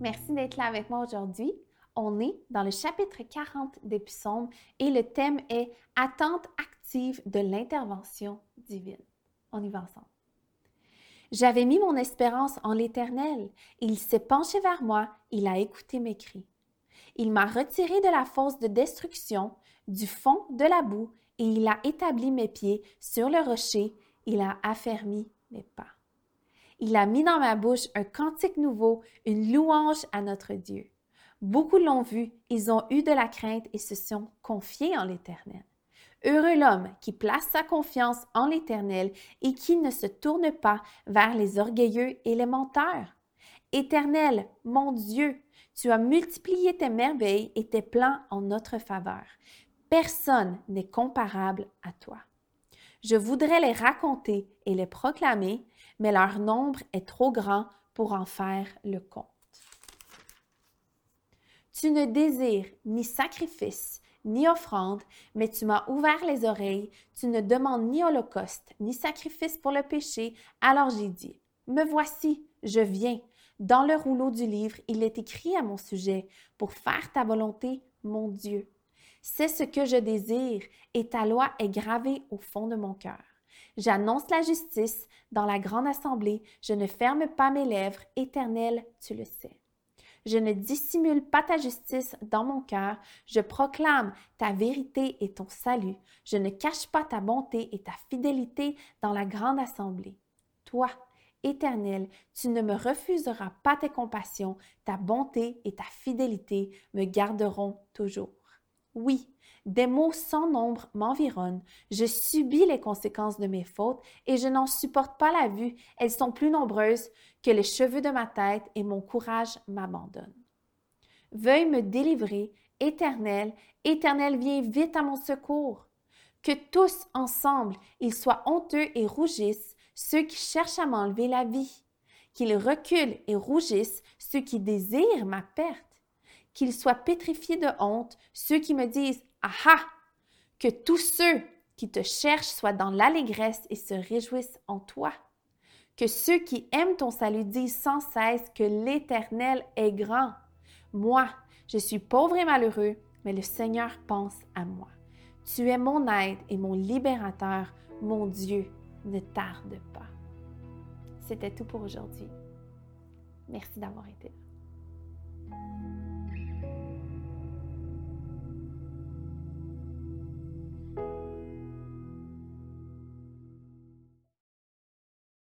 Merci d'être là avec moi aujourd'hui. On est dans le chapitre 40 des psaumes et le thème est Attente active de l'intervention divine. On y va ensemble. J'avais mis mon espérance en l'Éternel. Il s'est penché vers moi, il a écouté mes cris. Il m'a retiré de la fosse de destruction, du fond de la boue, et il a établi mes pieds sur le rocher, il a affermi mes pas. Il a mis dans ma bouche un cantique nouveau, une louange à notre Dieu. Beaucoup l'ont vu, ils ont eu de la crainte et se sont confiés en l'Éternel. Heureux l'homme qui place sa confiance en l'Éternel et qui ne se tourne pas vers les orgueilleux et les menteurs. Éternel, mon Dieu, tu as multiplié tes merveilles et tes plans en notre faveur. Personne n'est comparable à toi. Je voudrais les raconter et les proclamer, mais leur nombre est trop grand pour en faire le compte. Tu ne désires ni sacrifice, ni offrande, mais tu m'as ouvert les oreilles, tu ne demandes ni holocauste, ni sacrifice pour le péché, alors j'ai dit, Me voici, je viens. Dans le rouleau du livre, il est écrit à mon sujet, pour faire ta volonté, mon Dieu. C'est ce que je désire, et ta loi est gravée au fond de mon cœur. J'annonce la justice dans la grande assemblée, je ne ferme pas mes lèvres, éternel, tu le sais. Je ne dissimule pas ta justice dans mon cœur, je proclame ta vérité et ton salut, je ne cache pas ta bonté et ta fidélité dans la grande assemblée. Toi, Éternel, tu ne me refuseras pas tes compassions, ta bonté et ta fidélité me garderont toujours. Oui, des maux sans nombre m'environnent. Je subis les conséquences de mes fautes et je n'en supporte pas la vue. Elles sont plus nombreuses que les cheveux de ma tête et mon courage m'abandonne. Veuille me délivrer, Éternel, Éternel, viens vite à mon secours. Que tous ensemble, ils soient honteux et rougissent, ceux qui cherchent à m'enlever la vie. Qu'ils reculent et rougissent, ceux qui désirent ma perte qu'ils soient pétrifiés de honte, ceux qui me disent Aha! Que tous ceux qui te cherchent soient dans l'allégresse et se réjouissent en toi. Que ceux qui aiment ton salut disent sans cesse que l'Éternel est grand. Moi, je suis pauvre et malheureux, mais le Seigneur pense à moi. Tu es mon aide et mon libérateur, mon Dieu, ne tarde pas. C'était tout pour aujourd'hui. Merci d'avoir été là.